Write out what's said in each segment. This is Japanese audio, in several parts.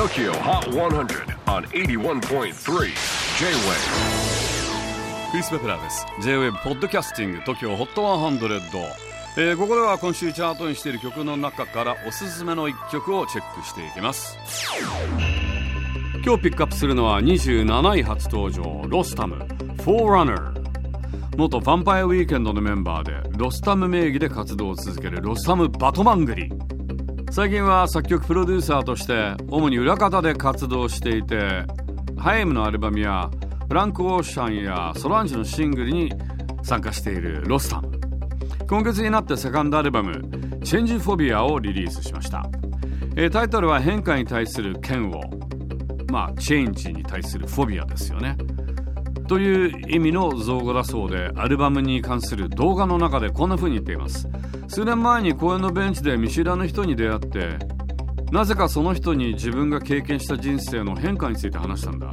TOKYO HOT 100 on 81.3 J-WAVE クリス・ペプラーです。J-WAVE ポッドキャスティング TOKYO HOT 100、えー、ここでは今週チャートインしている曲の中からおすすめの一曲をチェックしていきます。今日ピックアップするのは27位初登場ロスタム Forerunner 元ヴァンパイアウィーケンドのメンバーでロスタム名義で活動を続けるロスタム・バトマングリ最近は作曲プロデューサーとして主に裏方で活動していてハイムのアルバムやフランク・オーシャンやソランジのシングルに参加しているロスタム今月になってセカンドアルバム「 Changephobia」をリリースしました、え、タイトルは変化に対する嫌悪。まあチェンジに対する phobia ですよね。という意味の造語だそうでアルバムに関する動画の中でこんな風に言っています。数年前に公園のベンチで見知らぬ人に出会ってなぜかその人に自分が経験した人生の変化について話したんだ。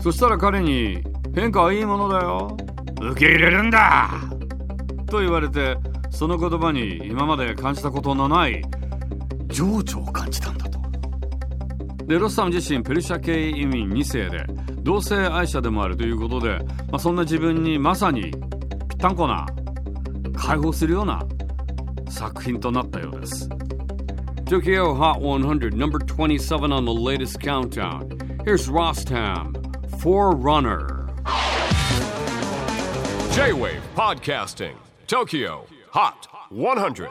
そしたら彼に「変化はいいものだよ。受け入れるんだ!」と言われてその言葉に今まで感じたことのない情緒を感じたんだと。でロスさん自身ペルシャ系移民2世で同性愛者でもあるということで、まあ、そんな自分にまさにぴったんこな解放するような作品となったようです Tokyo Hot 100 number 27 on the latest countdown Here's Rostam Forerunner J-WAVE PODCASTING TOKYO HOT 100